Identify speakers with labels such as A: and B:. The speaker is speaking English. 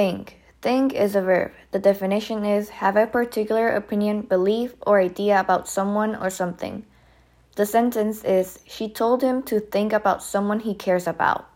A: Think. Think is a verb. The definition is have a particular opinion, belief, or idea about someone or something. The sentence is she told him to think about someone he cares about.